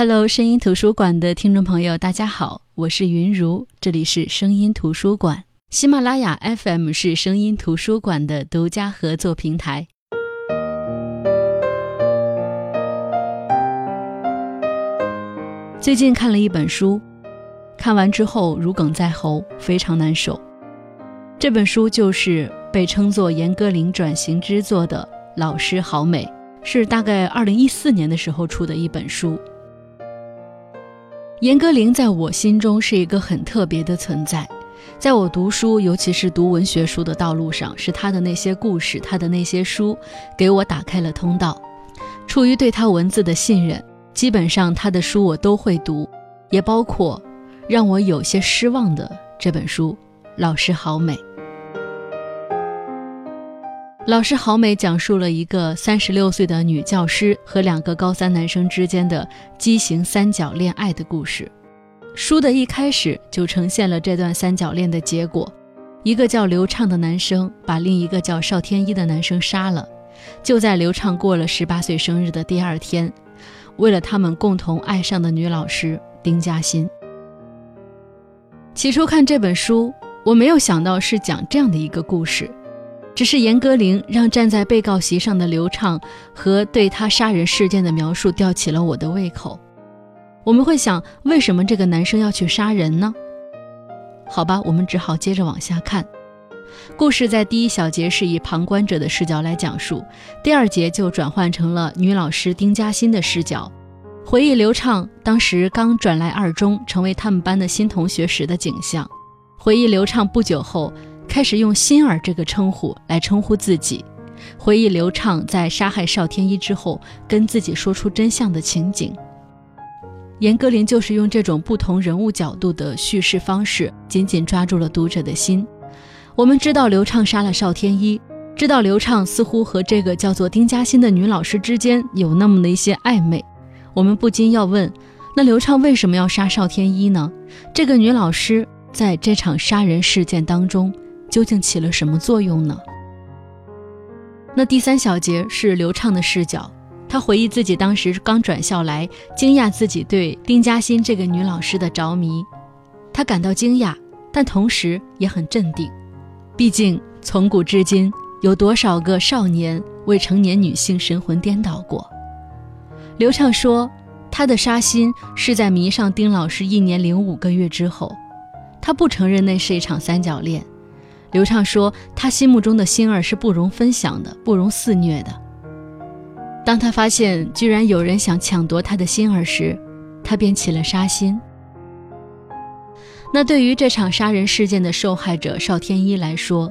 Hello，声音图书馆的听众朋友，大家好，我是云如，这里是声音图书馆。喜马拉雅 FM 是声音图书馆的独家合作平台。最近看了一本书，看完之后如鲠在喉，非常难受。这本书就是被称作严歌苓转型之作的《老师好美》，是大概二零一四年的时候出的一本书。严歌苓在我心中是一个很特别的存在，在我读书，尤其是读文学书的道路上，是她的那些故事，她的那些书，给我打开了通道。出于对她文字的信任，基本上她的书我都会读，也包括让我有些失望的这本书《老师好美》。老师好美讲述了一个三十六岁的女教师和两个高三男生之间的畸形三角恋爱的故事。书的一开始就呈现了这段三角恋的结果：一个叫刘畅的男生把另一个叫邵天一的男生杀了，就在刘畅过了十八岁生日的第二天，为了他们共同爱上的女老师丁嘉欣。起初看这本书，我没有想到是讲这样的一个故事。只是严歌苓让站在被告席上的刘畅和对他杀人事件的描述吊起了我的胃口。我们会想，为什么这个男生要去杀人呢？好吧，我们只好接着往下看。故事在第一小节是以旁观者的视角来讲述，第二节就转换成了女老师丁嘉欣的视角，回忆刘畅当时刚转来二中，成为他们班的新同学时的景象，回忆刘畅不久后。开始用“心儿”这个称呼来称呼自己，回忆刘畅在杀害邵天一之后跟自己说出真相的情景。严歌苓就是用这种不同人物角度的叙事方式，紧紧抓住了读者的心。我们知道刘畅杀了邵天一，知道刘畅似乎和这个叫做丁嘉欣的女老师之间有那么的一些暧昧，我们不禁要问：那刘畅为什么要杀邵天一呢？这个女老师在这场杀人事件当中。究竟起了什么作用呢？那第三小节是刘畅的视角，他回忆自己当时刚转校来，惊讶自己对丁嘉欣这个女老师的着迷。他感到惊讶，但同时也很镇定。毕竟从古至今，有多少个少年未成年女性神魂颠倒过？刘畅说，他的杀心是在迷上丁老师一年零五个月之后，他不承认那是一场三角恋。刘畅说：“他心目中的心儿是不容分享的，不容肆虐的。当他发现居然有人想抢夺他的心儿时，他便起了杀心。那对于这场杀人事件的受害者邵天一来说，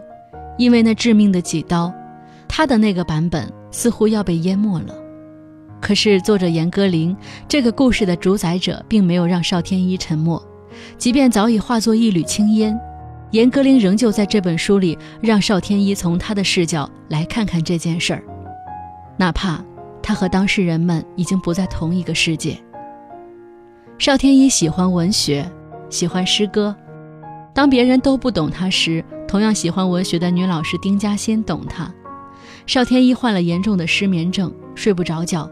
因为那致命的几刀，他的那个版本似乎要被淹没了。可是作者严歌苓这个故事的主宰者，并没有让邵天一沉默，即便早已化作一缕青烟。”严歌苓仍旧在这本书里让邵天一从他的视角来看看这件事儿，哪怕他和当事人们已经不在同一个世界。邵天一喜欢文学，喜欢诗歌。当别人都不懂他时，同样喜欢文学的女老师丁嘉欣懂他。邵天一患了严重的失眠症，睡不着觉，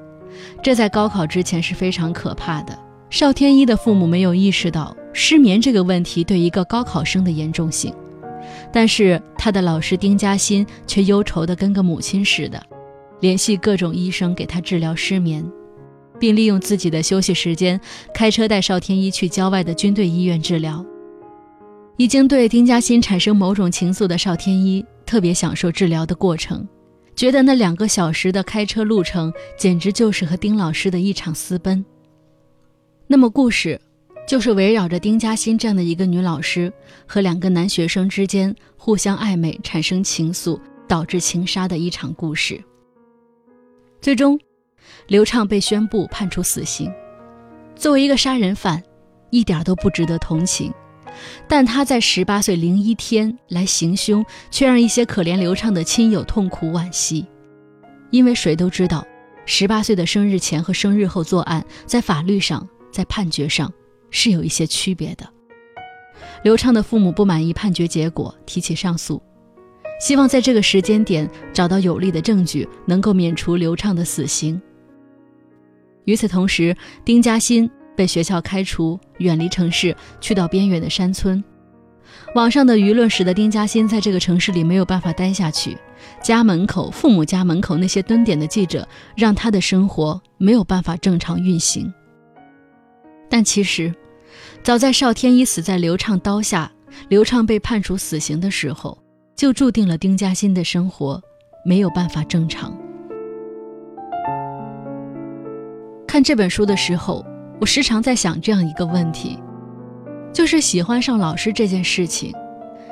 这在高考之前是非常可怕的。邵天一的父母没有意识到。失眠这个问题对一个高考生的严重性，但是他的老师丁嘉欣却忧愁的跟个母亲似的，联系各种医生给他治疗失眠，并利用自己的休息时间开车带邵天一去郊外的军队医院治疗。已经对丁嘉欣产生某种情愫的邵天一特别享受治疗的过程，觉得那两个小时的开车路程简直就是和丁老师的一场私奔。那么故事。就是围绕着丁嘉欣这样的一个女老师和两个男学生之间互相暧昧，产生情愫，导致情杀的一场故事。最终，刘畅被宣布判处死刑。作为一个杀人犯，一点都不值得同情，但他在十八岁零一天来行凶，却让一些可怜刘畅的亲友痛苦惋惜。因为谁都知道，十八岁的生日前和生日后作案，在法律上，在判决上。是有一些区别的。刘畅的父母不满意判决结果，提起上诉，希望在这个时间点找到有力的证据，能够免除刘畅的死刑。与此同时，丁嘉欣被学校开除，远离城市，去到边远的山村。网上的舆论使得丁嘉欣在这个城市里没有办法待下去，家门口、父母家门口那些蹲点的记者，让他的生活没有办法正常运行。但其实，早在邵天一死在刘畅刀下，刘畅被判处死刑的时候，就注定了丁嘉欣的生活没有办法正常。看这本书的时候，我时常在想这样一个问题。就是喜欢上老师这件事情，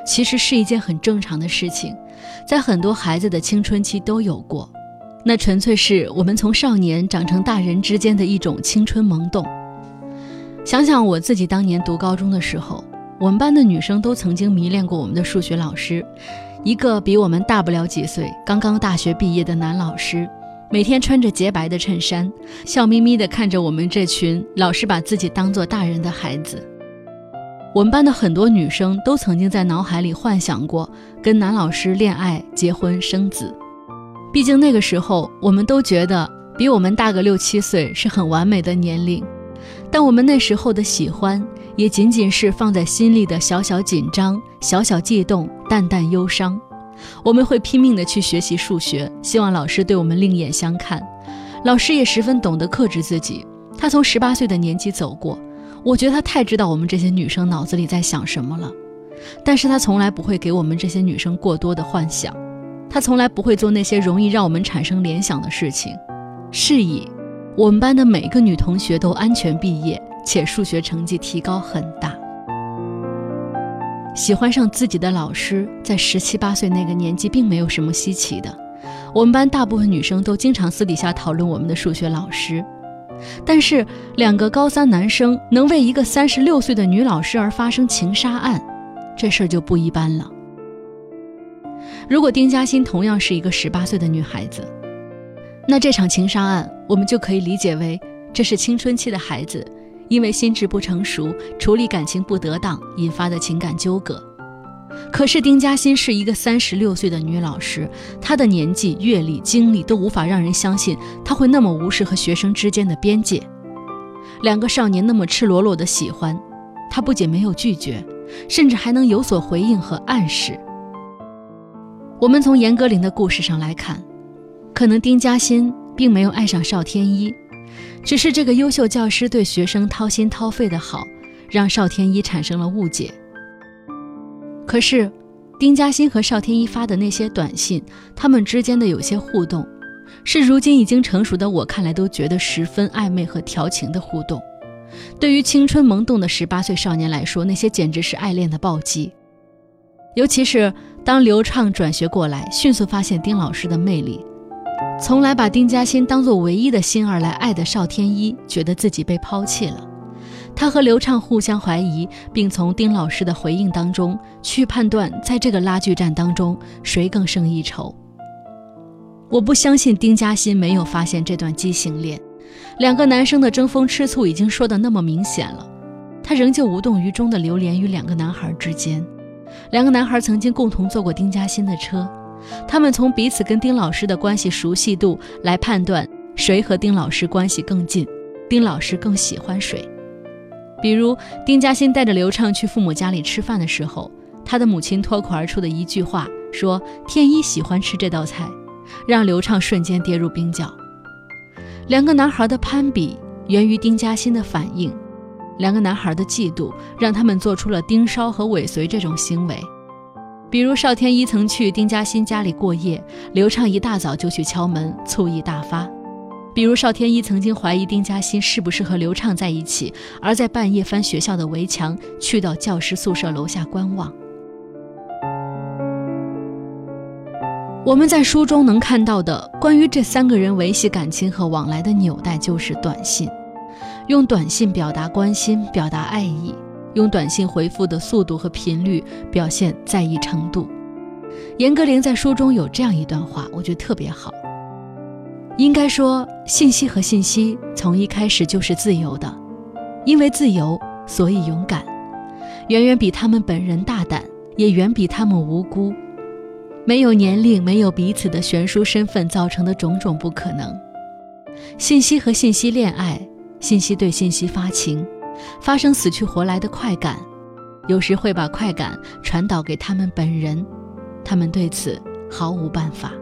其实是一件很正常的事情，在很多孩子的青春期都有过。那纯粹是我们从少年长成大人之间的一种青春萌动。想想我自己当年读高中的时候，我们班的女生都曾经迷恋过我们的数学老师，一个比我们大不了几岁、刚刚大学毕业的男老师，每天穿着洁白的衬衫，笑眯眯地看着我们这群老师把自己当做大人的孩子。我们班的很多女生都曾经在脑海里幻想过跟男老师恋爱、结婚、生子。毕竟那个时候，我们都觉得比我们大个六七岁是很完美的年龄。但我们那时候的喜欢，也仅仅是放在心里的小小紧张、小小悸动、淡淡忧伤。我们会拼命地去学习数学，希望老师对我们另眼相看。老师也十分懂得克制自己，他从十八岁的年纪走过。我觉得他太知道我们这些女生脑子里在想什么了，但是他从来不会给我们这些女生过多的幻想，他从来不会做那些容易让我们产生联想的事情。是以，我们班的每个女同学都安全毕业，且数学成绩提高很大。喜欢上自己的老师，在十七八岁那个年纪并没有什么稀奇的，我们班大部分女生都经常私底下讨论我们的数学老师。但是，两个高三男生能为一个三十六岁的女老师而发生情杀案，这事儿就不一般了。如果丁嘉欣同样是一个十八岁的女孩子，那这场情杀案我们就可以理解为这是青春期的孩子因为心智不成熟、处理感情不得当引发的情感纠葛。可是丁嘉欣是一个三十六岁的女老师，她的年纪、阅历、经历都无法让人相信她会那么无视和学生之间的边界。两个少年那么赤裸裸的喜欢，她不仅没有拒绝，甚至还能有所回应和暗示。我们从严歌苓的故事上来看，可能丁嘉欣并没有爱上邵天一，只是这个优秀教师对学生掏心掏肺的好，让邵天一产生了误解。可是，丁嘉欣和邵天一发的那些短信，他们之间的有些互动，是如今已经成熟的我看来都觉得十分暧昧和调情的互动。对于青春萌动的十八岁少年来说，那些简直是爱恋的暴击。尤其是当刘畅转学过来，迅速发现丁老师的魅力，从来把丁嘉欣当做唯一的心儿来爱的邵天一，觉得自己被抛弃了。他和刘畅互相怀疑，并从丁老师的回应当中去判断，在这个拉锯战当中谁更胜一筹。我不相信丁嘉欣没有发现这段畸形恋，两个男生的争风吃醋已经说得那么明显了，他仍旧无动于衷地流连于两个男孩之间。两个男孩曾经共同坐过丁嘉欣的车，他们从彼此跟丁老师的关系熟悉度来判断谁和丁老师关系更近，丁老师更喜欢谁。比如丁嘉欣带着刘畅去父母家里吃饭的时候，他的母亲脱口而出的一句话说：“天一喜欢吃这道菜”，让刘畅瞬间跌入冰窖。两个男孩的攀比源于丁嘉欣的反应，两个男孩的嫉妒让他们做出了盯梢和尾随这种行为。比如邵天一曾去丁嘉欣家里过夜，刘畅一大早就去敲门，醋意大发。比如邵天一曾经怀疑丁嘉欣是不是和刘畅在一起，而在半夜翻学校的围墙，去到教师宿舍楼下观望。我们在书中能看到的关于这三个人维系感情和往来的纽带，就是短信，用短信表达关心、表达爱意，用短信回复的速度和频率表现在意程度。严歌苓在书中有这样一段话，我觉得特别好。应该说，信息和信息从一开始就是自由的，因为自由，所以勇敢，远远比他们本人大胆，也远比他们无辜。没有年龄，没有彼此的悬殊身份造成的种种不可能。信息和信息恋爱，信息对信息发情，发生死去活来的快感，有时会把快感传导给他们本人，他们对此毫无办法。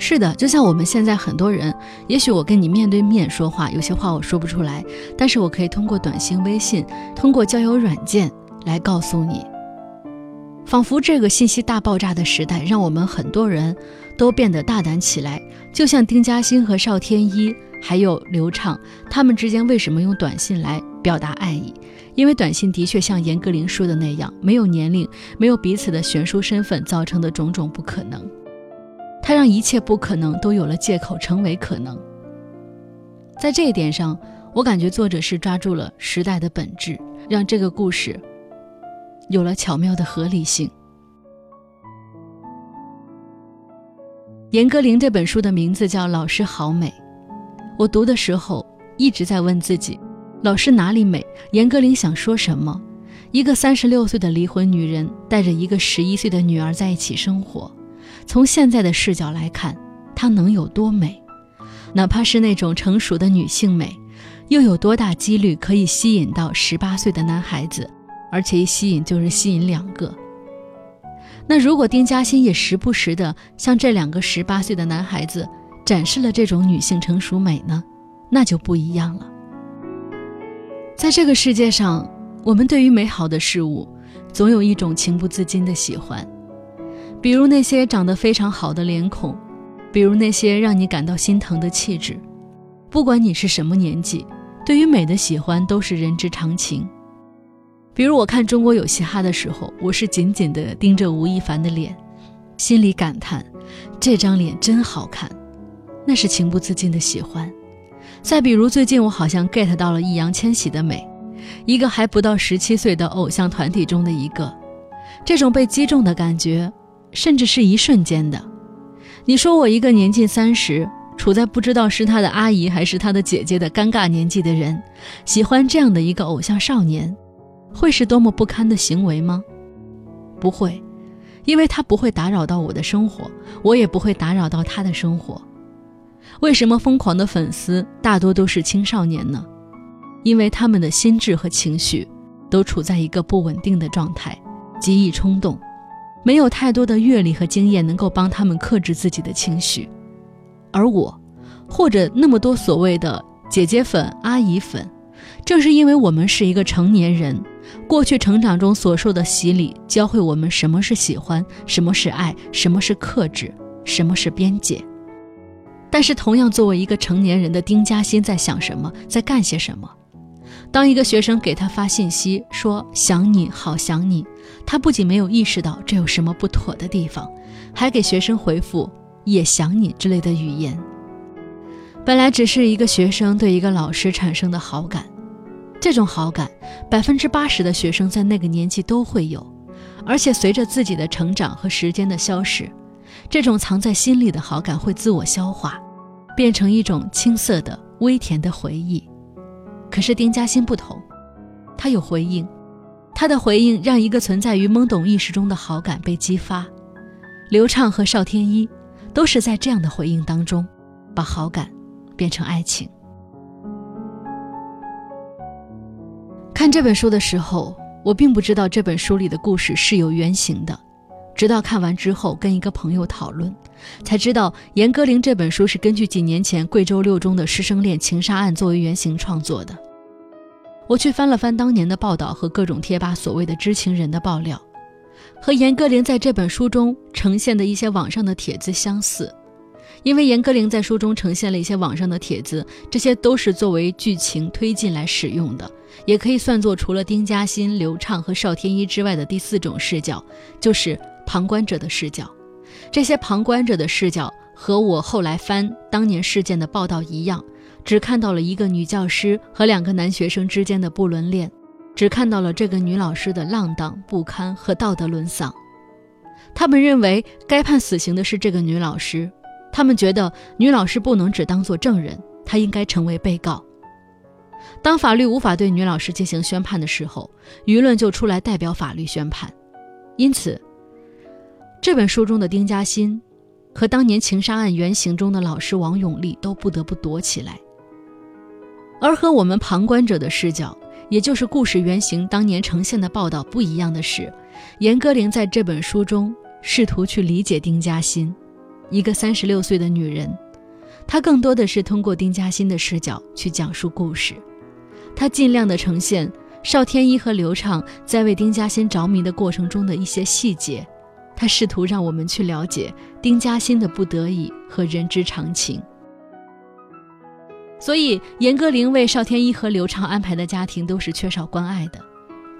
是的，就像我们现在很多人，也许我跟你面对面说话，有些话我说不出来，但是我可以通过短信、微信，通过交友软件来告诉你。仿佛这个信息大爆炸的时代，让我们很多人都变得大胆起来。就像丁嘉欣和邵天一，还有刘畅，他们之间为什么用短信来表达爱意？因为短信的确像严歌苓说的那样，没有年龄，没有彼此的悬殊身份造成的种种不可能。它让一切不可能都有了借口成为可能。在这一点上，我感觉作者是抓住了时代的本质，让这个故事。有了巧妙的合理性。严歌苓这本书的名字叫《老师好美》，我读的时候一直在问自己：老师哪里美？严歌苓想说什么？一个三十六岁的离婚女人带着一个十一岁的女儿在一起生活，从现在的视角来看，她能有多美？哪怕是那种成熟的女性美，又有多大几率可以吸引到十八岁的男孩子？而且一吸引就是吸引两个。那如果丁嘉欣也时不时的向这两个十八岁的男孩子展示了这种女性成熟美呢？那就不一样了。在这个世界上，我们对于美好的事物，总有一种情不自禁的喜欢，比如那些长得非常好的脸孔，比如那些让你感到心疼的气质。不管你是什么年纪，对于美的喜欢都是人之常情。比如我看《中国有嘻哈》的时候，我是紧紧地盯着吴亦凡的脸，心里感叹这张脸真好看，那是情不自禁的喜欢。再比如最近我好像 get 到了易烊千玺的美，一个还不到十七岁的偶像团体中的一个，这种被击中的感觉，甚至是一瞬间的。你说我一个年近三十，处在不知道是他的阿姨还是他的姐姐的尴尬年纪的人，喜欢这样的一个偶像少年。会是多么不堪的行为吗？不会，因为他不会打扰到我的生活，我也不会打扰到他的生活。为什么疯狂的粉丝大多都是青少年呢？因为他们的心智和情绪都处在一个不稳定的状态，极易冲动，没有太多的阅历和经验能够帮他们克制自己的情绪。而我，或者那么多所谓的姐姐粉、阿姨粉，正是因为我们是一个成年人。过去成长中所受的洗礼，教会我们什么是喜欢，什么是爱，什么是克制，什么是边界。但是，同样作为一个成年人的丁嘉欣在想什么，在干些什么？当一个学生给他发信息说“想你好想你”，他不仅没有意识到这有什么不妥的地方，还给学生回复“也想你”之类的语言。本来只是一个学生对一个老师产生的好感。这种好感，百分之八十的学生在那个年纪都会有，而且随着自己的成长和时间的消逝，这种藏在心里的好感会自我消化，变成一种青涩的微甜的回忆。可是丁嘉欣不同，他有回应，他的回应让一个存在于懵懂意识中的好感被激发。刘畅和邵天一都是在这样的回应当中，把好感变成爱情。看这本书的时候，我并不知道这本书里的故事是有原型的，直到看完之后跟一个朋友讨论，才知道严歌苓这本书是根据几年前贵州六中的师生恋情杀案作为原型创作的。我去翻了翻当年的报道和各种贴吧所谓的知情人的爆料，和严歌苓在这本书中呈现的一些网上的帖子相似。因为严歌苓在书中呈现了一些网上的帖子，这些都是作为剧情推进来使用的，也可以算作除了丁嘉欣、刘畅和邵天一之外的第四种视角，就是旁观者的视角。这些旁观者的视角和我后来翻当年事件的报道一样，只看到了一个女教师和两个男学生之间的不伦恋，只看到了这个女老师的浪荡不堪和道德沦丧。他们认为该判死刑的是这个女老师。他们觉得女老师不能只当做证人，她应该成为被告。当法律无法对女老师进行宣判的时候，舆论就出来代表法律宣判。因此，这本书中的丁嘉欣和当年情杀案原型中的老师王永利都不得不躲起来。而和我们旁观者的视角，也就是故事原型当年呈现的报道不一样的是，严歌苓在这本书中试图去理解丁嘉欣，一个三十六岁的女人，她更多的是通过丁嘉欣的视角去讲述故事，她尽量的呈现邵天一和刘畅在为丁嘉欣着迷的过程中的一些细节，他试图让我们去了解丁嘉欣的不得已和人之常情。所以，严歌苓为邵天一和刘畅安排的家庭都是缺少关爱的。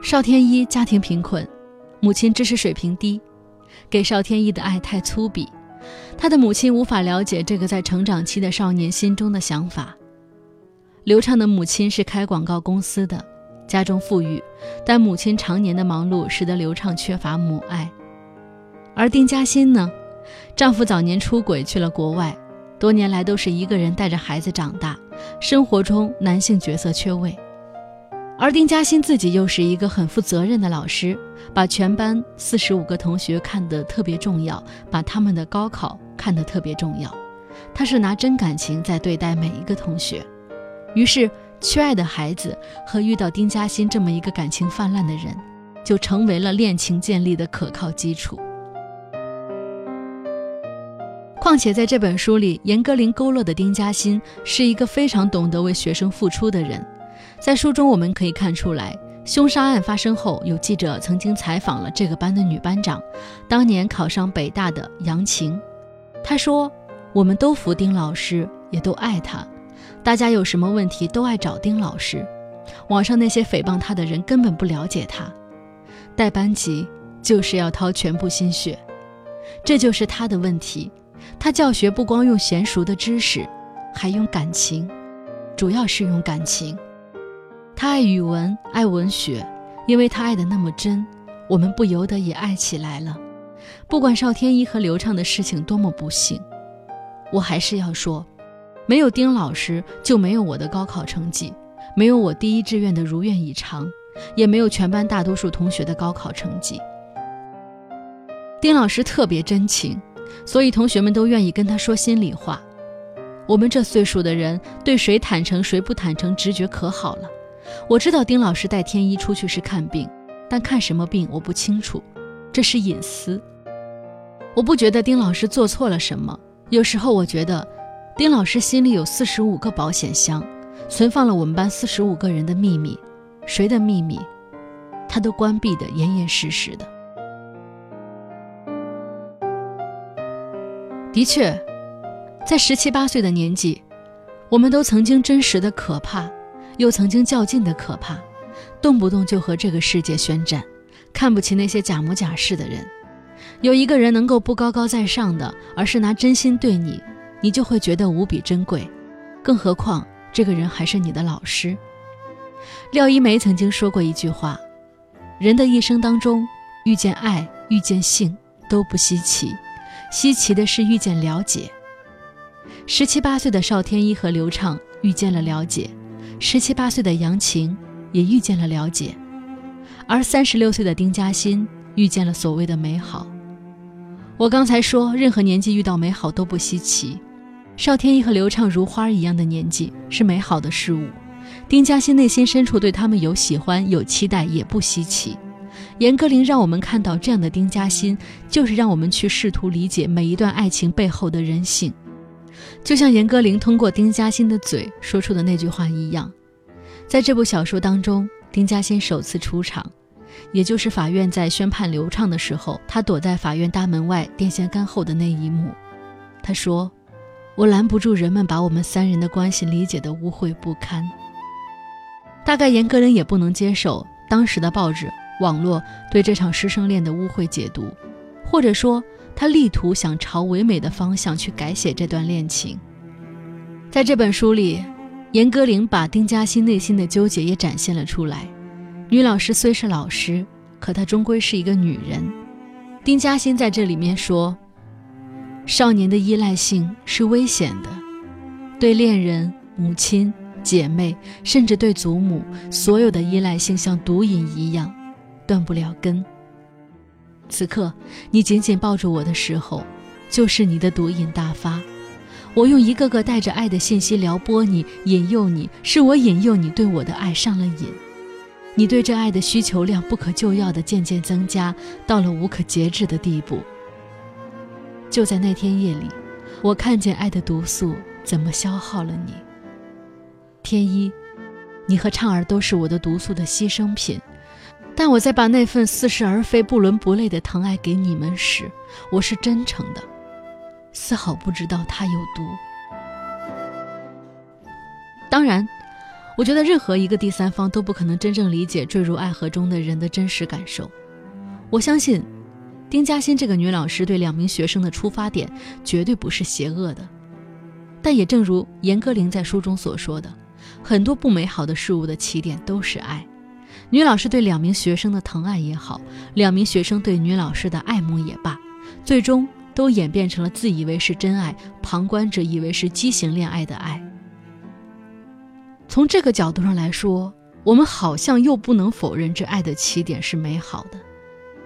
邵天一家庭贫困，母亲知识水平低，给邵天一的爱太粗鄙，他的母亲无法了解这个在成长期的少年心中的想法。刘畅的母亲是开广告公司的，家中富裕，但母亲常年的忙碌使得刘畅缺乏母爱。而丁嘉欣呢，丈夫早年出轨去了国外。多年来都是一个人带着孩子长大，生活中男性角色缺位，而丁嘉欣自己又是一个很负责任的老师，把全班四十五个同学看得特别重要，把他们的高考看得特别重要，他是拿真感情在对待每一个同学，于是缺爱的孩子和遇到丁嘉欣这么一个感情泛滥的人，就成为了恋情建立的可靠基础。况且在这本书里，严歌苓勾勒的丁嘉欣是一个非常懂得为学生付出的人。在书中我们可以看出来，凶杀案发生后，有记者曾经采访了这个班的女班长，当年考上北大的杨晴。她说：“我们都服丁老师，也都爱他，大家有什么问题都爱找丁老师。网上那些诽谤他的人根本不了解他，带班级就是要掏全部心血，这就是他的问题。”他教学不光用娴熟的知识，还用感情，主要是用感情。他爱语文，爱文学，因为他爱的那么真，我们不由得也爱起来了。不管邵天一和刘畅的事情多么不幸，我还是要说，没有丁老师，就没有我的高考成绩，没有我第一志愿的如愿以偿，也没有全班大多数同学的高考成绩。丁老师特别真情。所以同学们都愿意跟他说心里话。我们这岁数的人对谁坦诚谁不坦诚直觉可好了。我知道丁老师带天一出去是看病，但看什么病我不清楚，这是隐私。我不觉得丁老师做错了什么。有时候我觉得，丁老师心里有四十五个保险箱，存放了我们班四十五个人的秘密，谁的秘密，他都关闭的严严实实的。的确，在十七八岁的年纪，我们都曾经真实的可怕，又曾经较劲的可怕，动不动就和这个世界宣战，看不起那些假模假式的人。有一个人能够不高高在上的，而是拿真心对你，你就会觉得无比珍贵。更何况这个人还是你的老师。廖一梅曾经说过一句话：人的一生当中，遇见爱、遇见性都不稀奇。稀奇的是遇见了解。十七八岁的邵天一和刘畅遇见了了解，十七八岁的杨晴也遇见了了解，而三十六岁的丁嘉欣遇见了所谓的美好。我刚才说，任何年纪遇到美好都不稀奇。邵天一和刘畅如花一样的年纪是美好的事物，丁嘉欣内心深处对他们有喜欢有期待也不稀奇。严歌苓让我们看到这样的丁嘉欣，就是让我们去试图理解每一段爱情背后的人性。就像严歌苓通过丁嘉欣的嘴说出的那句话一样，在这部小说当中，丁嘉欣首次出场，也就是法院在宣判刘畅的时候，他躲在法院大门外电线杆后的那一幕。他说：“我拦不住人们把我们三人的关系理解的污秽不堪。”大概严歌苓也不能接受当时的报纸。网络对这场师生恋的污秽解读，或者说他力图想朝唯美的方向去改写这段恋情。在这本书里，严歌苓把丁嘉欣内心的纠结也展现了出来。女老师虽是老师，可她终归是一个女人。丁嘉欣在这里面说：“少年的依赖性是危险的，对恋人、母亲、姐妹，甚至对祖母，所有的依赖性像毒瘾一样。”断不了根。此刻，你紧紧抱住我的时候，就是你的毒瘾大发。我用一个个带着爱的信息撩拨你、引诱你，是我引诱你对我的爱上了瘾。你对这爱的需求量不可救药的渐渐增加，到了无可节制的地步。就在那天夜里，我看见爱的毒素怎么消耗了你。天一，你和畅儿都是我的毒素的牺牲品，但我在把那份似是而非、不伦不类的疼爱给你们时，我是真诚的，丝毫不知道它有毒。当然。我觉得任何一个第三方都不可能真正理解坠入爱河中的人的真实感受。我相信，丁嘉欣这个女老师对两名学生的出发点绝对不是邪恶的。但也正如严歌苓在书中所说的，很多不美好的事物的起点都是爱。女老师对两名学生的疼爱也好，两名学生对女老师的爱慕也罢，最终都演变成了自以为是真爱，旁观者以为是畸形恋爱的爱。从这个角度上来说，我们好像又不能否认这爱的起点是美好的。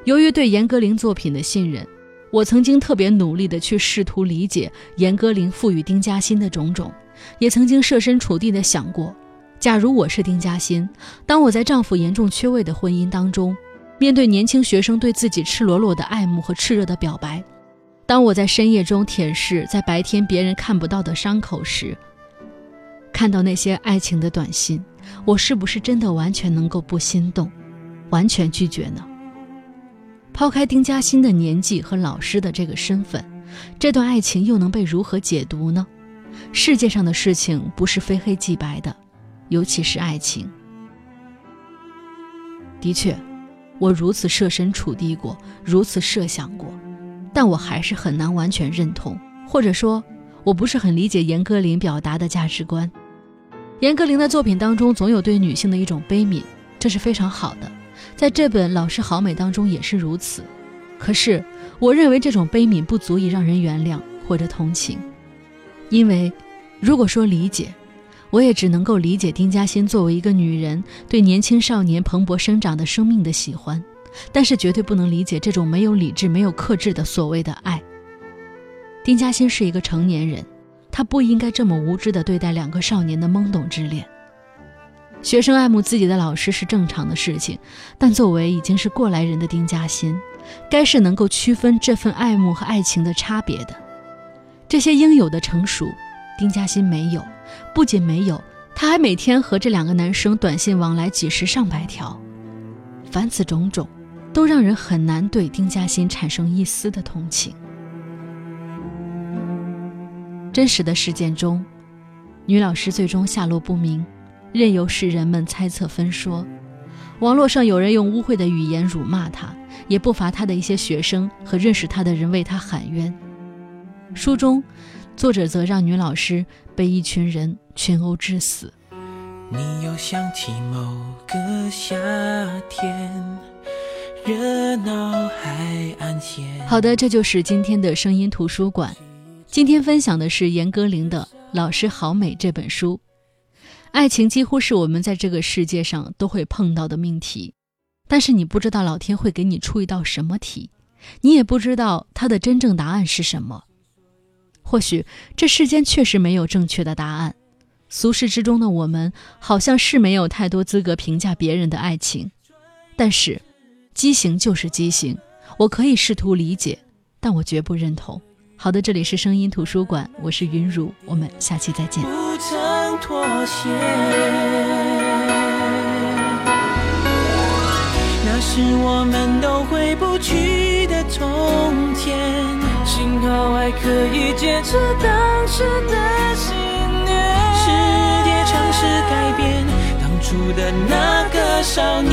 由于对严歌苓作品的信任，我曾经特别努力地去试图理解严歌苓赋予丁嘉欣的种种，也曾经设身处地地想过，假如我是丁嘉欣，当我在丈夫严重缺位的婚姻当中，面对年轻学生对自己赤裸裸的爱慕和炽热的表白，当我在深夜中舔舐在白天别人看不到的伤口时。看到那些爱情的短信，我是不是真的完全能够不心动，完全拒绝呢？抛开丁嘉欣的年纪和老师的这个身份，这段爱情又能被如何解读呢？世界上的事情不是非黑即白的，尤其是爱情。的确，我如此设身处地过，如此设想过，但我还是很难完全认同，或者说，我不是很理解严歌苓表达的价值观。严歌苓的作品当中，总有对女性的一种悲悯，这是非常好的。在这本《老师好美》当中也是如此。可是，我认为这种悲悯不足以让人原谅或者同情，因为，如果说理解，我也只能够理解丁嘉欣作为一个女人对年轻少年蓬勃生长的生命的喜欢，但是绝对不能理解这种没有理智、没有克制的所谓的爱。丁嘉欣是一个成年人。他不应该这么无知地对待两个少年的懵懂之恋。学生爱慕自己的老师是正常的事情，但作为已经是过来人的丁嘉欣，该是能够区分这份爱慕和爱情的差别的。这些应有的成熟，丁嘉欣没有，不仅没有，他还每天和这两个男生短信往来几十上百条。凡此种种，都让人很难对丁嘉欣产生一丝的同情。真实的事件中，女老师最终下落不明，任由世人们猜测分说。网络上有人用污秽的语言辱骂她，也不乏她的一些学生和认识她的人为她喊冤。书中，作者则让女老师被一群人群殴致死。你又想起某个夏天，热闹海岸线。好的，这就是今天的声音图书馆。今天分享的是严歌苓的《老师好美》这本书。爱情几乎是我们在这个世界上都会碰到的命题，但是你不知道老天会给你出一道什么题，你也不知道它的真正答案是什么。或许这世间确实没有正确的答案，俗世之中的我们好像是没有太多资格评价别人的爱情。但是，畸形就是畸形，我可以试图理解，但我绝不认同。好的，这里是声音图书馆，我是云如，我们下期再见。不曾妥协，那是我们都回不去的从前，幸好还可以坚持当时的信念。世界尝试改变当初的那个少年。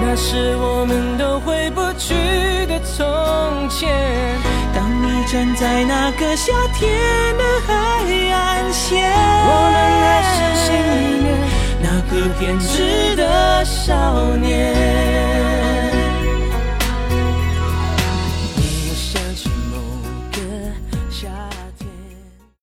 那是我们都回不去的从前。当你站在那个夏天的海岸线，我们还是心里面那个偏执的少年。